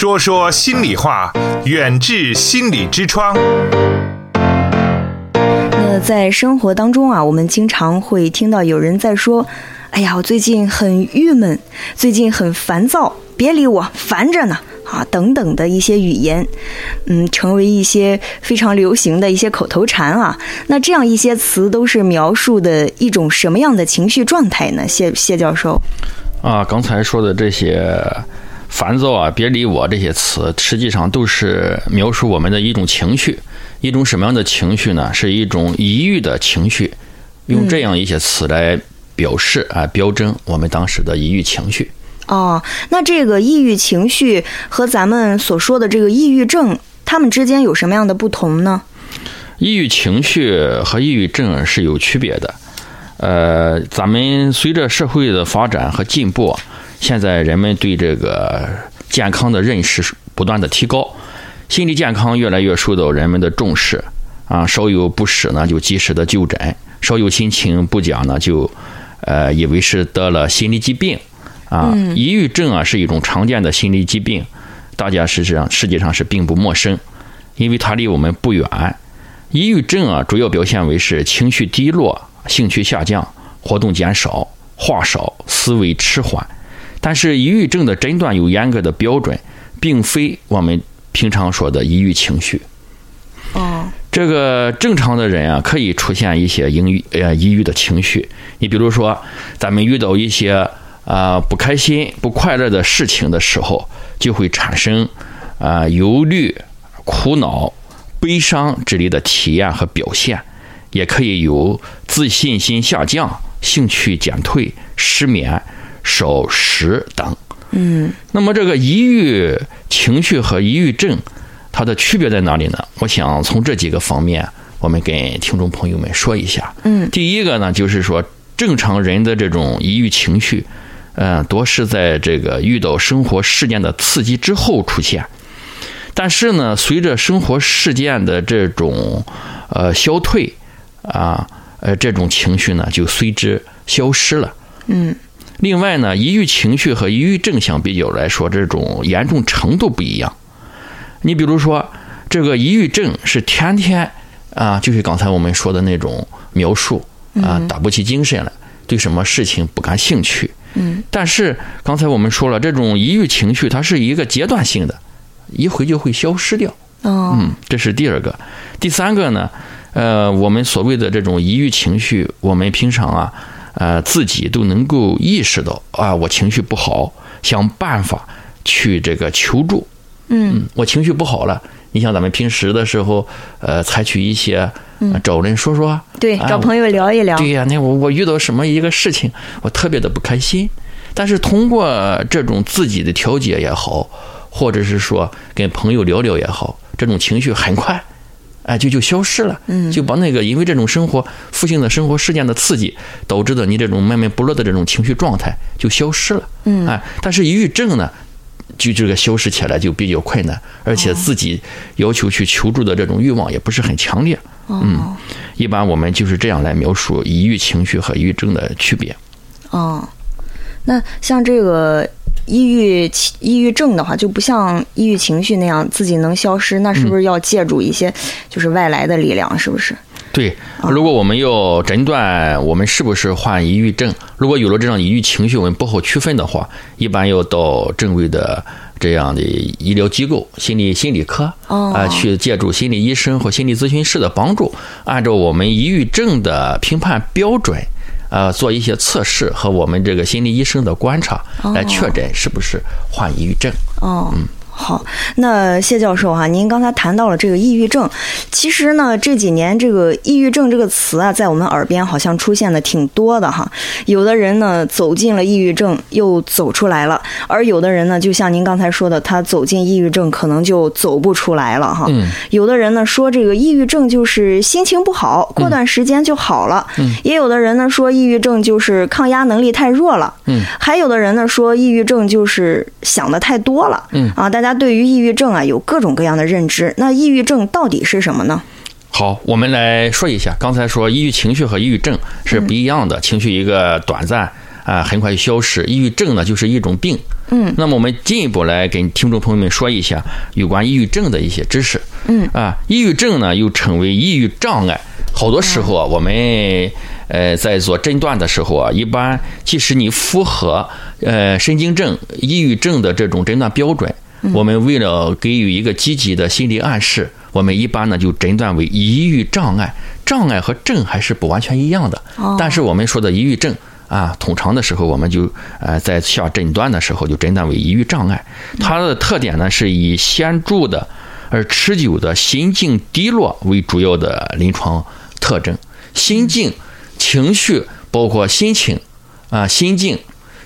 说说心里话，远至心理之窗。那在生活当中啊，我们经常会听到有人在说：“哎呀，我最近很郁闷，最近很烦躁，别理我，烦着呢。”啊，等等的一些语言，嗯，成为一些非常流行的一些口头禅啊。那这样一些词都是描述的一种什么样的情绪状态呢？谢谢教授。啊，刚才说的这些烦躁啊，别理我这些词，实际上都是描述我们的一种情绪，一种什么样的情绪呢？是一种抑郁的情绪，用这样一些词来表示啊，标征我们当时的抑郁情绪。哦，那这个抑郁情绪和咱们所说的这个抑郁症，它们之间有什么样的不同呢？抑郁情绪和抑郁症是有区别的。呃，咱们随着社会的发展和进步，现在人们对这个健康的认识不断的提高，心理健康越来越受到人们的重视。啊，稍有不适呢，就及时的就诊；稍有心情不佳呢，就呃以为是得了心理疾病。啊，抑郁症啊是一种常见的心理疾病，大家实际上实际上是并不陌生，因为它离我们不远。抑郁症啊主要表现为是情绪低落、兴趣下降、活动减少、话少、思维迟缓。但是抑郁症的诊断有严格的标准，并非我们平常说的抑郁情绪。哦，这个正常的人啊可以出现一些抑郁呃抑郁的情绪，你比如说咱们遇到一些。啊，不开心、不快乐的事情的时候，就会产生啊忧虑、苦恼、悲伤之类的体验和表现，也可以有自信心下降、兴趣减退、失眠、少食等。嗯，那么这个抑郁情绪和抑郁症，它的区别在哪里呢？我想从这几个方面，我们跟听众朋友们说一下。嗯，第一个呢，就是说正常人的这种抑郁情绪。嗯，多是在这个遇到生活事件的刺激之后出现，但是呢，随着生活事件的这种呃消退啊，呃，这种情绪呢就随之消失了。嗯。另外呢，抑郁情绪和抑郁症相比较来说，这种严重程度不一样。你比如说，这个抑郁症是天天啊，就是刚才我们说的那种描述啊，打不起精神来，对什么事情不感兴趣。嗯，但是刚才我们说了，这种抑郁情绪它是一个阶段性的，一回就会消失掉。哦，嗯，这是第二个。第三个呢，呃，我们所谓的这种抑郁情绪，我们平常啊，呃，自己都能够意识到啊，我情绪不好，想办法去这个求助。嗯，我情绪不好了，你像咱们平时的时候，呃，采取一些。找人说说，对，找朋友聊一聊。对呀，那我我遇到什么一个事情，我特别的不开心。但是通过这种自己的调节也好，或者是说跟朋友聊聊也好，这种情绪很快，哎，就就消失了。嗯，就把那个因为这种生活负性的生活事件的刺激，导致的你这种闷闷不乐的这种情绪状态就消失了。嗯，哎，但是抑郁症呢，就这个消失起来就比较困难，而且自己要求去求助的这种欲望也不是很强烈。嗯，一般我们就是这样来描述抑郁情绪和抑郁症的区别。哦，那像这个抑郁抑郁症的话，就不像抑郁情绪那样自己能消失，那是不是要借助一些就是外来的力量？是不是？对，如果我们要诊断我们是不是患抑郁症，如果有了这样抑郁情绪，我们不好区分的话，一般要到正规的。这样的医疗机构，心理心理科啊，去借助心理医生或心理咨询师的帮助，按照我们抑郁症的评判标准，啊，做一些测试和我们这个心理医生的观察，来确诊是不是患抑郁症。哦，嗯。好，那谢教授哈，您刚才谈到了这个抑郁症，其实呢这几年这个抑郁症这个词啊，在我们耳边好像出现的挺多的哈。有的人呢走进了抑郁症又走出来了，而有的人呢，就像您刚才说的，他走进抑郁症可能就走不出来了哈。嗯。有的人呢说这个抑郁症就是心情不好，过段时间就好了。嗯。也有的人呢说抑郁症就是抗压能力太弱了。嗯。还有的人呢说抑郁症就是想的太多了。嗯。啊，大家。对于抑郁症啊，有各种各样的认知。那抑郁症到底是什么呢？好，我们来说一下。刚才说抑郁情绪和抑郁症是不一样的，情绪一个短暂啊，很快就消失。抑郁症呢，就是一种病。嗯，那么我们进一步来跟听众朋友们说一下有关抑郁症的一些知识。嗯，啊，抑郁症呢又称为抑郁障碍。好多时候啊，我们呃在做诊断的时候啊，一般即使你符合呃神经症、抑郁症的这种诊断标准，我们为了给予一个积极的心理暗示，我们一般呢就诊断为抑郁障碍。障碍和症还是不完全一样的，但是我们说的抑郁症啊，通常的时候我们就呃在下诊断的时候就诊断为抑郁障碍。它的特点呢是以显著的而持久的心境低落为主要的临床特征，心境、情绪包括心情啊，心境，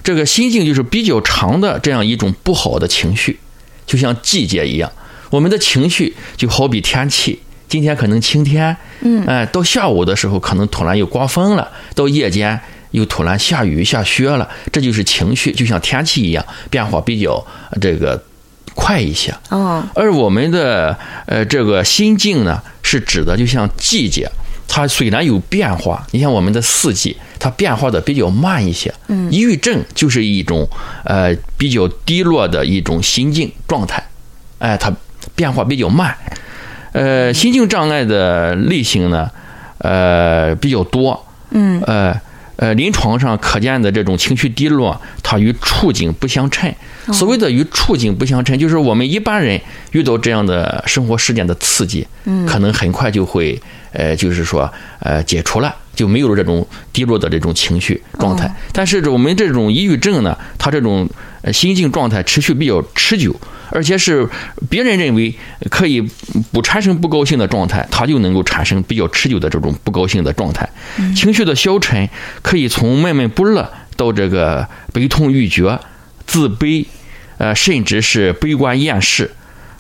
这个心境就是比较长的这样一种不好的情绪，就像季节一样，我们的情绪就好比天气。今天可能晴天，嗯，哎，到下午的时候可能突然又刮风了，到夜间又突然下雨下雪了，这就是情绪，就像天气一样，变化比较这个快一些。哦，而我们的呃这个心境呢，是指的就像季节，它虽然有变化，你像我们的四季，它变化的比较慢一些。嗯，抑郁症就是一种呃比较低落的一种心境状态，哎，它变化比较慢。呃，心境障碍的类型呢，呃比较多，嗯，呃呃，临床上可见的这种情绪低落，它与处境不相称。所谓的与处境不相称，就是我们一般人遇到这样的生活事件的刺激，嗯，可能很快就会，呃，就是说，呃，解除了，就没有了这种低落的这种情绪状态。但是我们这种抑郁症呢，它这种心境状态持续比较持久。而且是别人认为可以不产生不高兴的状态，他就能够产生比较持久的这种不高兴的状态。情绪的消沉可以从闷闷不乐到这个悲痛欲绝、自卑，呃，甚至是悲观厌世。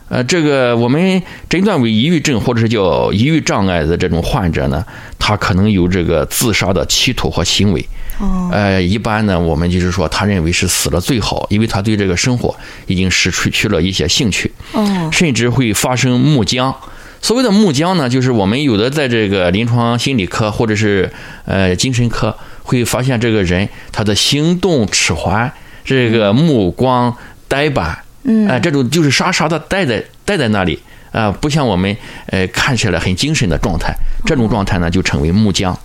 呃，这个我们诊断为抑郁症或者是叫抑郁障碍的这种患者呢，他可能有这个自杀的企图和行为。哦，呃，一般呢，我们就是说，他认为是死了最好，因为他对这个生活已经失去了一些兴趣。哦，甚至会发生木僵。所谓的木僵呢，就是我们有的在这个临床心理科或者是呃精神科会发现，这个人他的行动迟缓，这个目光呆板。嗯，哎，这种就是傻傻的待在待在那里啊，不像我们呃看起来很精神的状态，这种状态呢就称为木僵。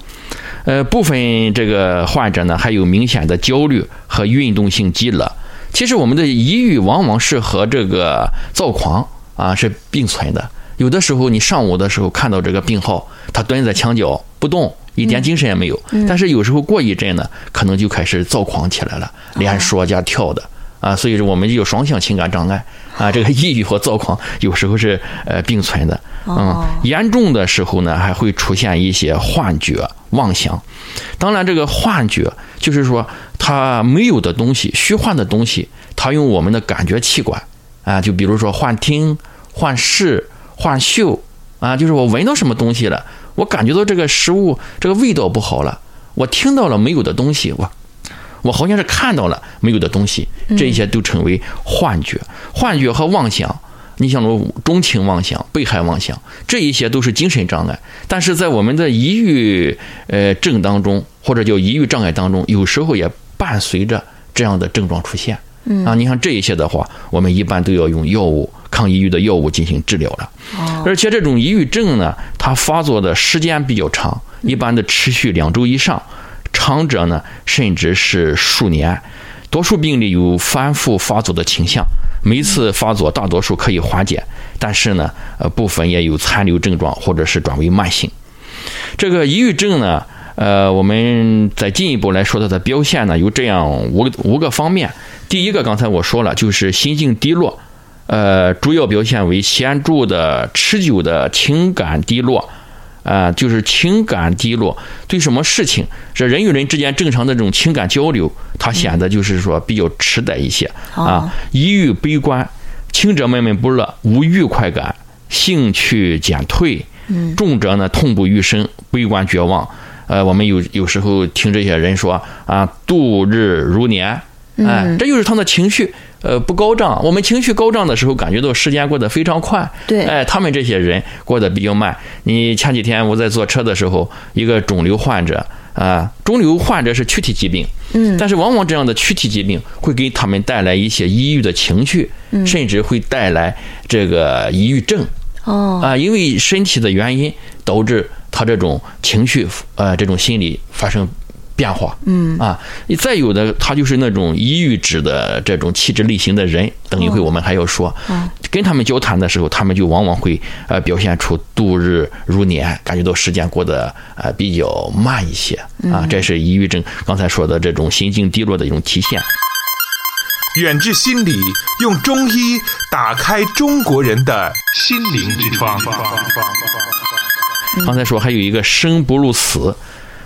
呃，部分这个患者呢还有明显的焦虑和运动性饥饿。其实我们的抑郁往往是和这个躁狂啊是并存的。有的时候你上午的时候看到这个病号，他蹲在墙角不动，一点精神也没有。但是有时候过一阵呢，可能就开始躁狂起来了，连说加跳的。啊，所以说我们有双向情感障碍啊，这个抑郁和躁狂有时候是呃并存的，嗯，严重的时候呢还会出现一些幻觉、妄想。当然，这个幻觉就是说他没有的东西、虚幻的东西，他用我们的感觉器官啊，就比如说幻听、幻视、幻嗅啊，就是我闻到什么东西了，我感觉到这个食物这个味道不好了，我听到了没有的东西，我。我好像是看到了没有的东西，这一些都称为幻觉。幻觉和妄想，你像说钟情妄想、被害妄想，这一些都是精神障碍。但是在我们的抑郁呃症当中，或者叫抑郁障碍当中，有时候也伴随着这样的症状出现。啊，你看这一些的话，我们一般都要用药物、抗抑郁的药物进行治疗了。而且这种抑郁症呢，它发作的时间比较长，一般的持续两周以上。长者呢，甚至是数年，多数病例有反复发作的倾向。每次发作大多数可以缓解，但是呢，呃，部分也有残留症状，或者是转为慢性。这个抑郁症呢，呃，我们再进一步来说它的表现呢，有这样五个五个方面。第一个，刚才我说了，就是心境低落，呃，主要表现为显著的、持久的情感低落。啊，就是情感低落，对什么事情，这人与人之间正常的这种情感交流，他显得就是说比较迟钝一些啊。抑郁悲观，轻者闷闷不乐，无愉快感，兴趣减退。重者呢，痛不欲生，悲观绝望。呃，我们有有时候听这些人说啊，度日如年。哎，这就是他的情绪，呃，不高涨。我们情绪高涨的时候，感觉到时间过得非常快。对，哎，他们这些人过得比较慢。你前几天我在坐车的时候，一个肿瘤患者，啊，肿瘤患者是躯体疾病，嗯，但是往往这样的躯体疾病会给他们带来一些抑郁的情绪，甚至会带来这个抑郁症。哦，啊，因为身体的原因导致他这种情绪，呃，这种心理发生变化。嗯，啊，再有的他就是那种抑郁质的这种气质类型的人，等一会我们还要说。嗯，跟他们交谈的时候，他们就往往会呃表现出度日如年，感觉到时间过得呃比较慢一些。啊，这是抑郁症刚才说的这种心境低落的一种体现。远志心理用中医打开中国人的心灵之窗。刚才说还有一个生不如死，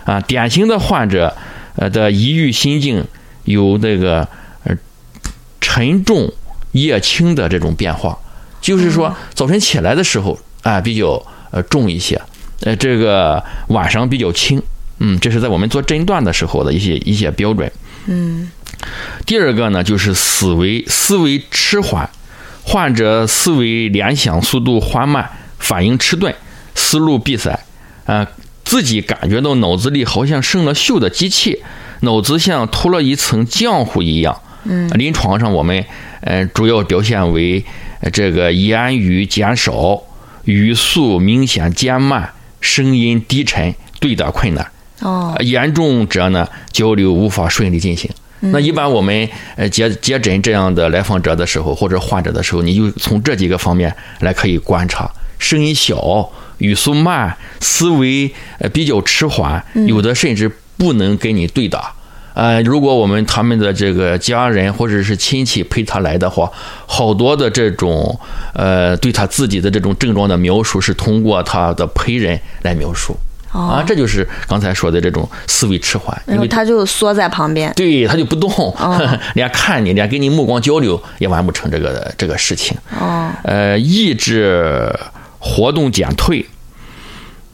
啊，典型的患者呃的抑郁心境有那个呃沉重夜轻的这种变化，就是说早晨起来的时候啊比较呃重一些，呃这个晚上比较轻，嗯，这是在我们做诊断的时候的一些一些标准。嗯，第二个呢就是思维思维迟缓，患者思维联想速度缓慢，反应迟钝。思路闭塞，啊，自己感觉到脑子里好像生了锈的机器，脑子像涂了一层浆糊一样。嗯，临床上我们呃主要表现为这个言语减少，语速明显减慢，声音低沉，对答困难。哦，严重者呢，交流无法顺利进行。那一般我们呃接接诊这样的来访者的时候，或者患者的时候，你就从这几个方面来可以观察：声音小。语速慢，思维呃比较迟缓，有的甚至不能跟你对打。呃，如果我们他们的这个家人或者是亲戚陪他来的话，好多的这种呃对他自己的这种症状的描述是通过他的陪人来描述。啊，这就是刚才说的这种思维迟缓，因为他就缩在旁边，对他就不动，连看你连跟你目光交流也完不成这个这个事情。哦，呃，意志。活动减退，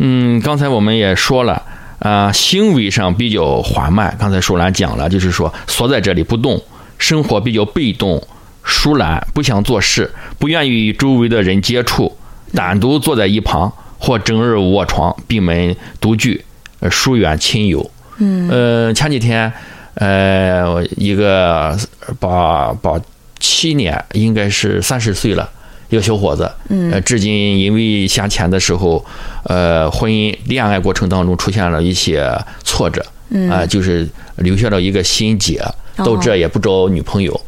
嗯，刚才我们也说了，啊，行为上比较缓慢。刚才舒兰讲了，就是说缩在这里不动，生活比较被动、疏懒，不想做事，不愿意与周围的人接触，单独坐在一旁或整日卧床闭门独居，疏远亲友。嗯，呃，前几天，呃，一个八八七年，应该是三十岁了。一个小伙子，呃，至今因为先前的时候，呃，婚姻恋爱过程当中出现了一些挫折，嗯。啊，就是留下了一个心结，到这也不找女朋友。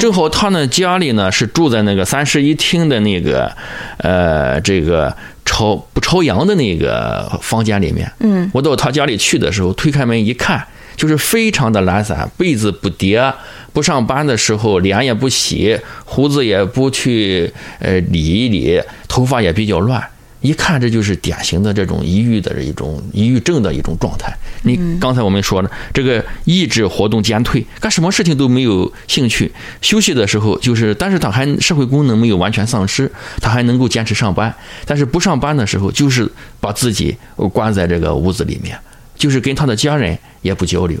正好他呢家里呢是住在那个三室一厅的那个，呃，这个朝不朝阳的那个房间里面。嗯，我到他家里去的时候，推开门一看。就是非常的懒散，被子不叠，不上班的时候脸也不洗，胡子也不去呃理一理，头发也比较乱，一看这就是典型的这种抑郁的一种抑郁症的一种状态。你刚才我们说了，这个意志活动减退，干什么事情都没有兴趣，休息的时候就是，但是他还社会功能没有完全丧失，他还能够坚持上班，但是不上班的时候就是把自己关在这个屋子里面。就是跟他的家人也不交流，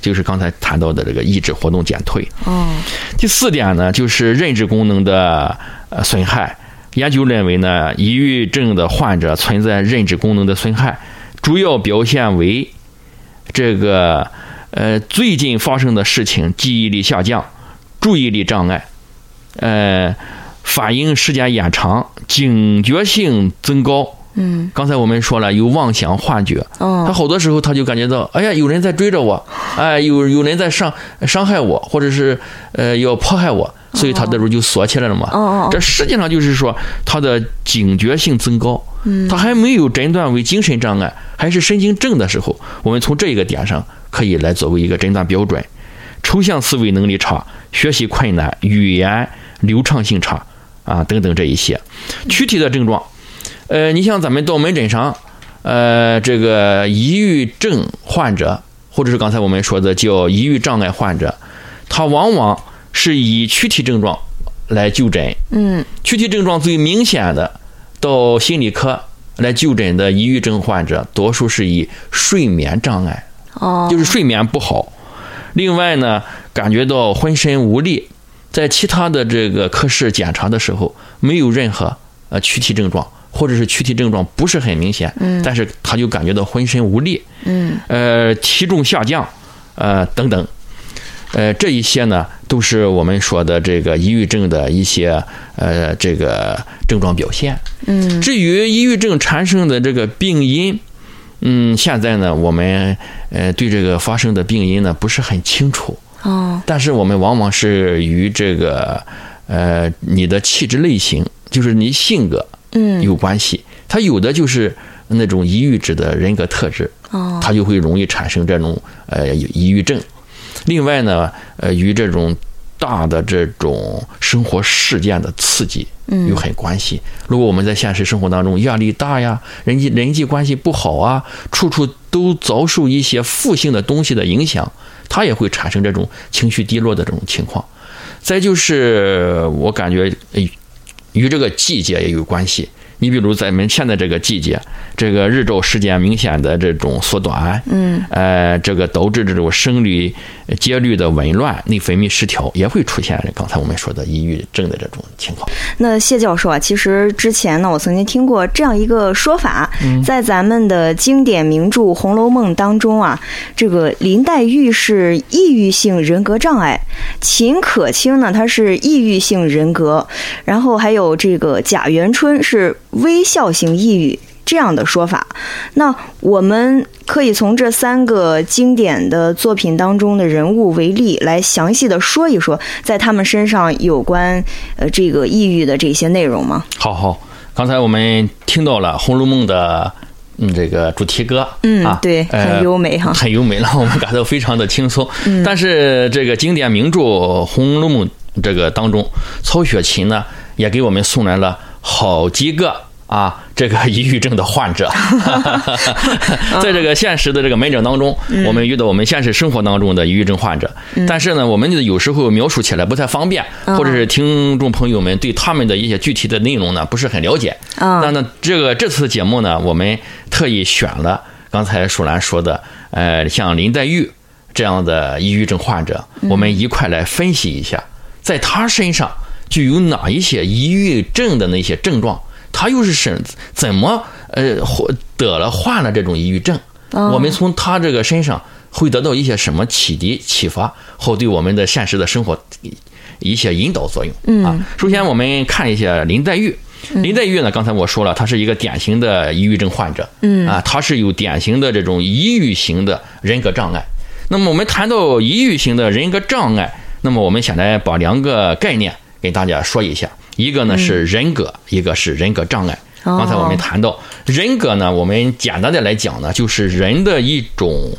就是刚才谈到的这个意志活动减退。哦，第四点呢，就是认知功能的呃损害。研究认为呢，抑郁症的患者存在认知功能的损害，主要表现为这个呃最近发生的事情记忆力下降，注意力障碍，呃反应时间延长，警觉性增高。嗯，刚才我们说了有妄想幻觉，他好多时候他就感觉到，哎呀，有人在追着我，哎，有有人在伤伤害我，或者是呃要迫害我，所以他的时候就锁起来了嘛。这实际上就是说他的警觉性增高，他还没有诊断为精神障碍，还是神经症的时候，我们从这一个点上可以来作为一个诊断标准。抽象思维能力差，学习困难，语言流畅性差啊等等这一些，躯体的症状。呃，你像咱们到门诊上，呃，这个抑郁症患者，或者是刚才我们说的叫抑郁障碍患者，他往往是以躯体症状来就诊。嗯，躯体症状最明显的，到心理科来就诊的抑郁症患者，多数是以睡眠障碍，哦，就是睡眠不好。另外呢，感觉到浑身无力，在其他的这个科室检查的时候，没有任何呃躯体症状。或者是躯体症状不是很明显，嗯，但是他就感觉到浑身无力，嗯，呃，体重下降，呃，等等，呃，这一些呢，都是我们说的这个抑郁症的一些呃这个症状表现。嗯，至于抑郁症产生的这个病因，嗯，现在呢，我们呃对这个发生的病因呢不是很清楚，哦，但是我们往往是与这个呃你的气质类型，就是你性格。嗯，有关系。他有的就是那种抑郁质的人格特质，哦，他就会容易产生这种呃抑郁症。另外呢，呃，与这种大的这种生活事件的刺激有很关系。如果我们在现实生活当中压力大呀，人际人际关系不好啊，处处都遭受一些负性的东西的影响，它也会产生这种情绪低落的这种情况。再就是我感觉。与这个季节也有关系。你比如在我们现在这个季节，这个日照时间明显的这种缩短，嗯，呃，这个导致这种生理节律的紊乱、内分泌失调，也会出现刚才我们说的抑郁症的这种情况。那谢教授啊，其实之前呢，我曾经听过这样一个说法，在咱们的经典名著《红楼梦》当中啊，这个林黛玉是抑郁性人格障碍，秦可卿呢，她是抑郁性人格，然后还有这个贾元春是。微笑型抑郁这样的说法，那我们可以从这三个经典的作品当中的人物为例，来详细的说一说，在他们身上有关呃这个抑郁的这些内容吗？好好，刚才我们听到了《红楼梦》的嗯这个主题歌，嗯啊，对，很优美哈，很优美，让我们感到非常的轻松。但是这个经典名著《红楼梦》这个当中，曹雪芹呢也给我们送来了。好几个啊，这个抑郁症的患者，在这个现实的这个门诊当中，我们遇到我们现实生活当中的抑郁症患者，但是呢，我们有时候描述起来不太方便，或者是听众朋友们对他们的一些具体的内容呢不是很了解。那那这个这次节目呢，我们特意选了刚才舒兰说的，呃，像林黛玉这样的抑郁症患者，我们一块来分析一下，在他身上。就有哪一些抑郁症的那些症状，他又是怎怎么呃得了患了这种抑郁症？我们从他这个身上会得到一些什么启迪启发，或对我们的现实的生活一些引导作用啊。首先我们看一下林黛玉，林黛玉呢，刚才我说了，她是一个典型的抑郁症患者，嗯啊，她是有典型的这种抑郁型的人格障碍。那么我们谈到抑郁型的人格障碍，那么我们先来把两个概念。给大家说一下，一个呢是人格，一个是人格障碍。刚才我们谈到人格呢，我们简单的来讲呢，就是人的一种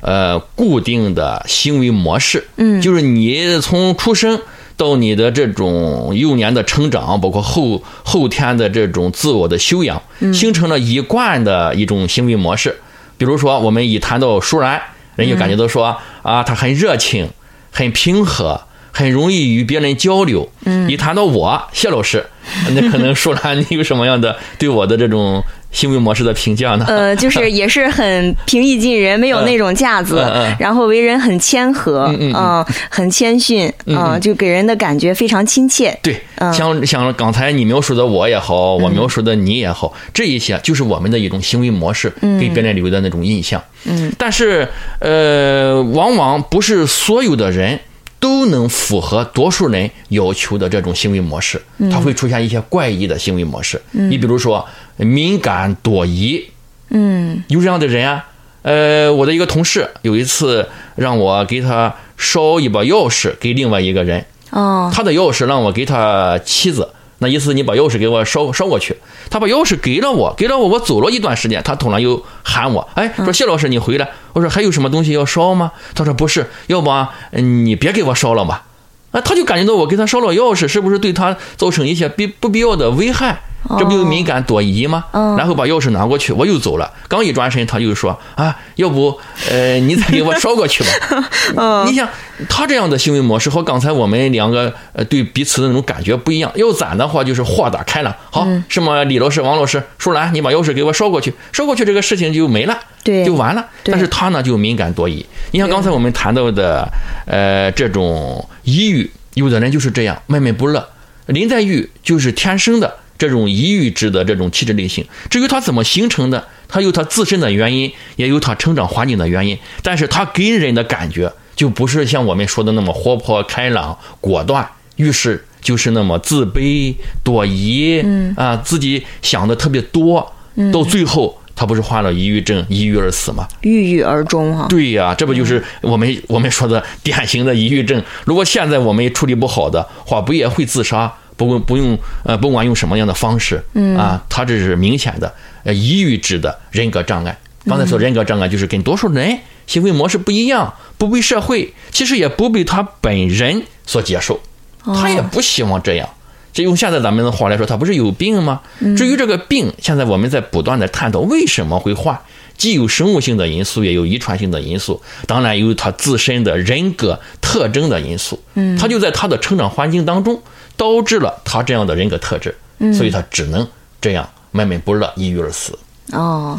呃固定的行为模式。嗯，就是你从出生到你的这种幼年的成长，包括后后天的这种自我的修养，形成了一贯的一种行为模式。比如说，我们一谈到舒然，人就感觉到说啊，他很热情，很平和。很容易与别人交流。嗯，一谈到我谢老师，那可能说了你有什么样的对我的这种行为模式的评价呢？呃，就是 也是很平易近人，没有那种架子，然后为人很谦和，嗯，很谦逊，嗯，就给人的感觉非常亲切。对，像像刚才你描述的我也好，我描述的你也好，这一些就是我们的一种行为模式，给别人留的那种印象。嗯，但是呃，往往不是所有的人。都能符合多数人要求的这种行为模式，它会出现一些怪异的行为模式。你比如说敏感多疑，嗯，有这样的人啊。呃，我的一个同事有一次让我给他捎一把钥匙给另外一个人，哦，他的钥匙让我给他妻子。那意思，你把钥匙给我捎捎过去。他把钥匙给了我，给了我，我走了一段时间，他突然又喊我，哎，说谢老师你回来。我说还有什么东西要烧吗？他说不是，要不你别给我烧了吧。啊，他就感觉到我给他烧了钥匙，是不是对他造成一些必不必要的危害？这不就敏感多疑吗？然后把钥匙拿过去，我又走了。刚一转身，他就说：“啊，要不，呃，你再给我捎过去吧。”你想，他这样的行为模式和刚才我们两个呃对彼此的那种感觉不一样。要攒的话，就是豁达开朗。好，什么李老师、王老师、舒兰，你把钥匙给我捎过去，捎过去，这个事情就没了，对，就完了。但是他呢，就敏感多疑。你像刚才我们谈到的，呃，这种抑郁，有的人就是这样，闷闷不乐。林黛玉就是天生的。这种抑郁质的这种气质类型。至于它怎么形成的，它有它自身的原因，也有它成长环境的原因。但是它给人的感觉就不是像我们说的那么活泼开朗、果断，遇事就是那么自卑、多疑，嗯啊，自己想的特别多，到最后。他不是患了抑郁症，抑郁而死吗？郁郁而终哈。对呀，这不就是我们我们说的典型的抑郁症？如果现在我们处理不好的话，不也会自杀？不不用呃，不管用什么样的方式，嗯啊，他这是明显的呃抑郁质的人格障碍。刚才说人格障碍就是跟多数人行为模式不一样，不被社会，其实也不被他本人所接受，他也不希望这样。这用现在咱们的话来说，他不是有病吗？至于这个病，现在我们在不断的探讨为什么会患，既有生物性的因素，也有遗传性的因素，当然有他自身的人格特征的因素。嗯，他就在他的成长环境当中导致了他这样的人格特质，所以他只能这样闷闷不乐，抑郁而死。哦，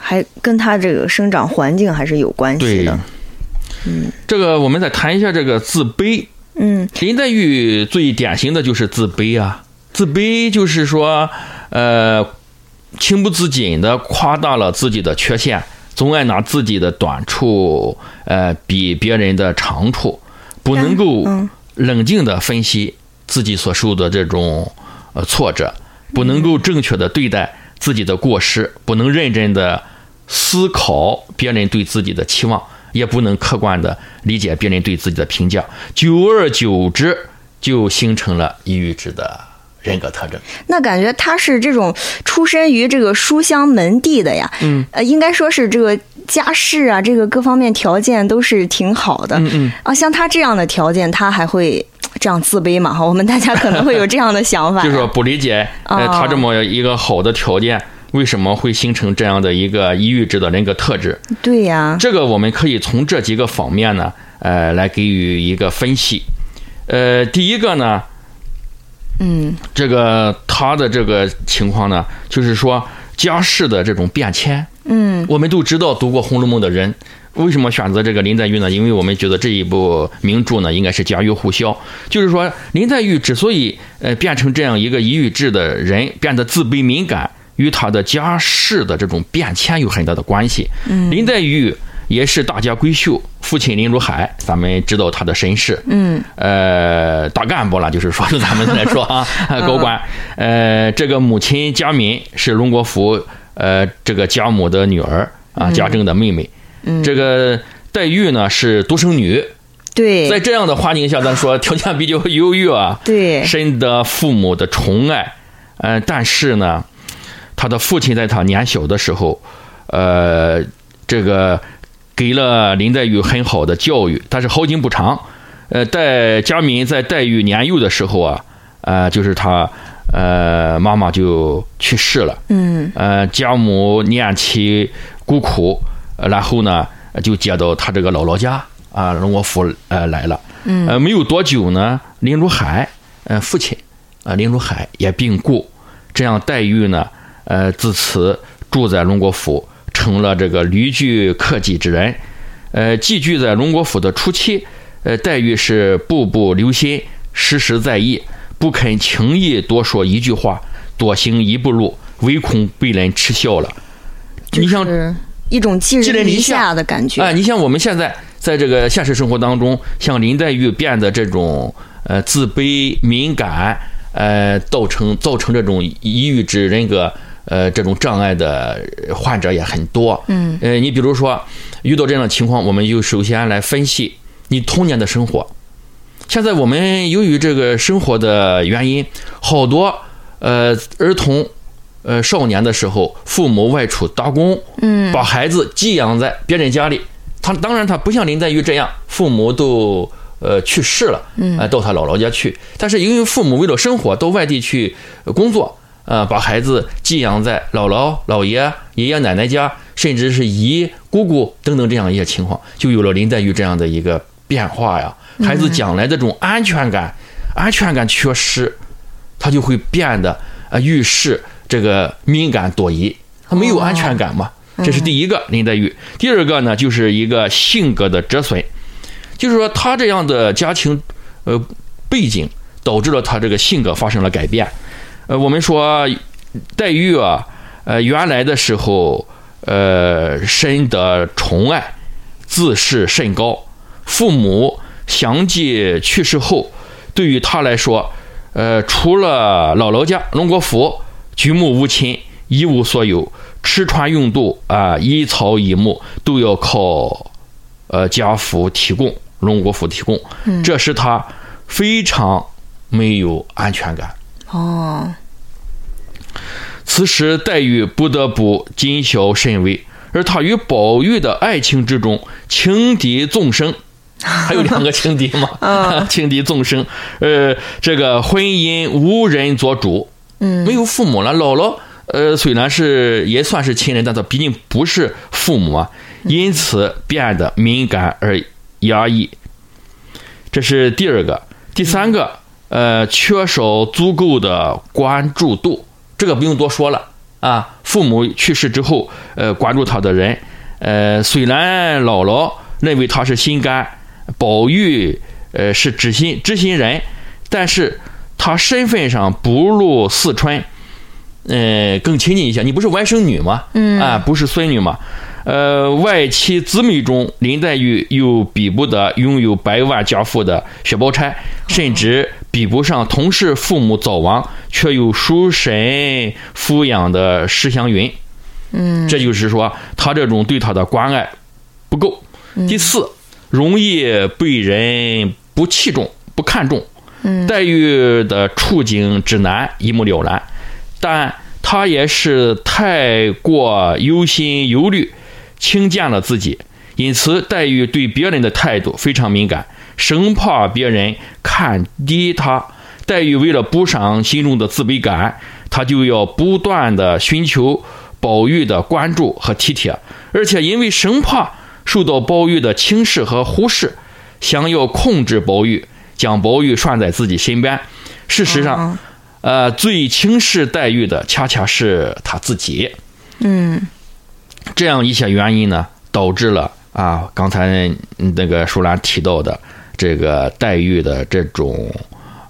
还跟他这个生长环境还是有关系的。嗯，这个我们再谈一下这个自卑。嗯，林黛玉最典型的就是自卑啊，自卑就是说，呃，情不自禁的夸大了自己的缺陷，总爱拿自己的短处，呃，比别人的长处，不能够冷静的分析自己所受的这种呃挫折，不能够正确的对待自己的过失，不能认真的思考别人对自己的期望。也不能客观的理解别人对自己的评价，久而久之就形成了抑郁质的人格特征。那感觉他是这种出身于这个书香门第的呀，嗯，呃，应该说是这个家世啊，这个各方面条件都是挺好的，嗯嗯啊，像他这样的条件，他还会这样自卑嘛？哈，我们大家可能会有这样的想法，就是说不理解，呃，他这么一个好的条件。为什么会形成这样的一个抑郁质的人格特质？对呀，这个我们可以从这几个方面呢，呃，来给予一个分析。呃，第一个呢，嗯，这个他的这个情况呢，就是说家世的这种变迁。嗯，我们都知道读过《红楼梦》的人，为什么选择这个林黛玉呢？因为我们觉得这一部名著呢，应该是家喻户晓。就是说，林黛玉之所以呃变成这样一个抑郁质的人，变得自卑敏感。与她的家世的这种变迁有很大的关系。嗯林黛玉也是大家闺秀，父亲林如海，咱们知道他的身世。嗯，呃，大干部了，就是说，是咱们来说啊，高官。呃，这个母亲贾敏是荣国府呃这个贾母的女儿啊，贾政的妹妹。嗯，这个黛玉呢是独生女。对，在这样的环境下，咱说条件比较优越啊。对，深得父母的宠爱。嗯，但是呢。他的父亲在他年小的时候，呃，这个给了林黛玉很好的教育，但是好景不长，呃，黛佳敏在黛玉年幼的时候啊，呃，就是她呃妈妈就去世了，嗯，呃，家母念其孤苦，然后呢就接到她这个姥姥家啊，荣国府呃来了，嗯，呃，没有多久呢，林如海，呃，父亲啊，林如海也病故，这样黛玉呢。呃，自此住在荣国府，成了这个旅居客寄之人。呃，寄居在荣国府的初期，呃，黛玉是步步留心，时时在意，不肯轻易多说一句话，多行一步路，唯恐被人耻笑了。你像一种寄人篱下的感觉。哎，你像我们现在在这个现实生活当中，像林黛玉变得这种呃自卑、敏感，呃，造成造成这种抑郁之人格。呃，这种障碍的患者也很多。嗯，呃，你比如说遇到这样的情况，我们就首先来分析你童年的生活。现在我们由于这个生活的原因，好多呃儿童呃少年的时候，父母外出打工，嗯，把孩子寄养在别人家里。他当然他不像林黛玉这样，父母都呃去世了，嗯，到他姥姥家去。但是由于父母为了生活到外地去工作。呃，把孩子寄养在姥姥、姥爷、爷爷奶奶家，甚至是姨、姑姑等等这样一些情况，就有了林黛玉这样的一个变化呀。孩子将来这种安全感、安全感缺失，他就会变得呃遇事这个敏感多疑，他没有安全感嘛。这是第一个林黛玉。第二个呢，就是一个性格的折损，就是说他这样的家庭呃背景导致了他这个性格发生了改变。呃，我们说黛玉啊，呃，原来的时候，呃，深得宠爱，自视甚高。父母相继去世后，对于她来说，呃，除了姥姥家龙国府，举目无亲，一无所有，吃穿用度啊，一草一木都要靠呃家父提供，龙国府提供，这使她非常没有安全感。哦，此时黛玉不得不谨小慎微，而她与宝玉的爱情之中，情敌纵生。还有两个情敌嘛，情敌纵生。呃，这个婚姻无人做主，嗯，没有父母了。姥姥，呃，虽然是也算是亲人，但她毕竟不是父母啊，因此变得敏感而压抑。这是第二个，第三个，呃，缺少足够的关注度，这个不用多说了啊。父母去世之后，呃，关注他的人，呃，虽然姥姥认为他是心肝。宝玉，呃，是知心知心人，但是他身份上不如四川，呃，更亲近一些。你不是外甥女吗？嗯啊，不是孙女吗？呃，外戚姊妹中，林黛玉又比不得拥有百万家富的薛宝钗，甚至比不上同是父母早亡却又属神抚养的史湘云。嗯，这就是说，他这种对他的关爱不够。第四。容易被人不器重、不看重。嗯，黛玉的处境之难一目了然，但他也是太过忧心忧虑，轻贱了自己。因此，黛玉对别人的态度非常敏感，生怕别人看低他。黛玉为了补偿心中的自卑感，她就要不断的寻求宝玉的关注和体贴，而且因为生怕。受到宝玉的轻视和忽视，想要控制宝玉，将宝玉拴在自己身边。事实上，呃，最轻视黛玉的恰恰是他自己。嗯，这样一些原因呢，导致了啊，刚才那个舒兰提到的这个黛玉的这种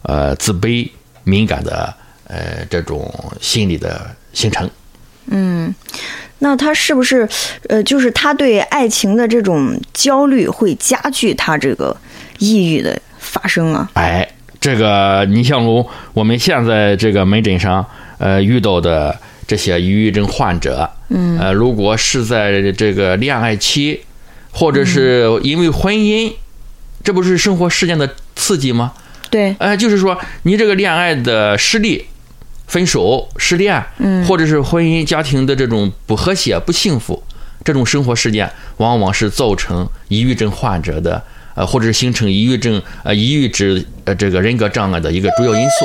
呃自卑、敏感的呃这种心理的形成。嗯。那他是不是，呃，就是他对爱情的这种焦虑会加剧他这个抑郁的发生啊？哎，这个你像如我们现在这个门诊上，呃，遇到的这些抑郁症患者，嗯，呃，如果是在这个恋爱期，或者是因为婚姻，这不是生活事件的刺激吗？对，哎，就是说你这个恋爱的失利。分手、失恋，嗯，或者是婚姻家庭的这种不和谐、不幸福，这种生活事件，往往是造成抑郁症患者的，呃，或者是形成抑郁症、呃，抑郁质呃这个人格障碍的一个主要因素。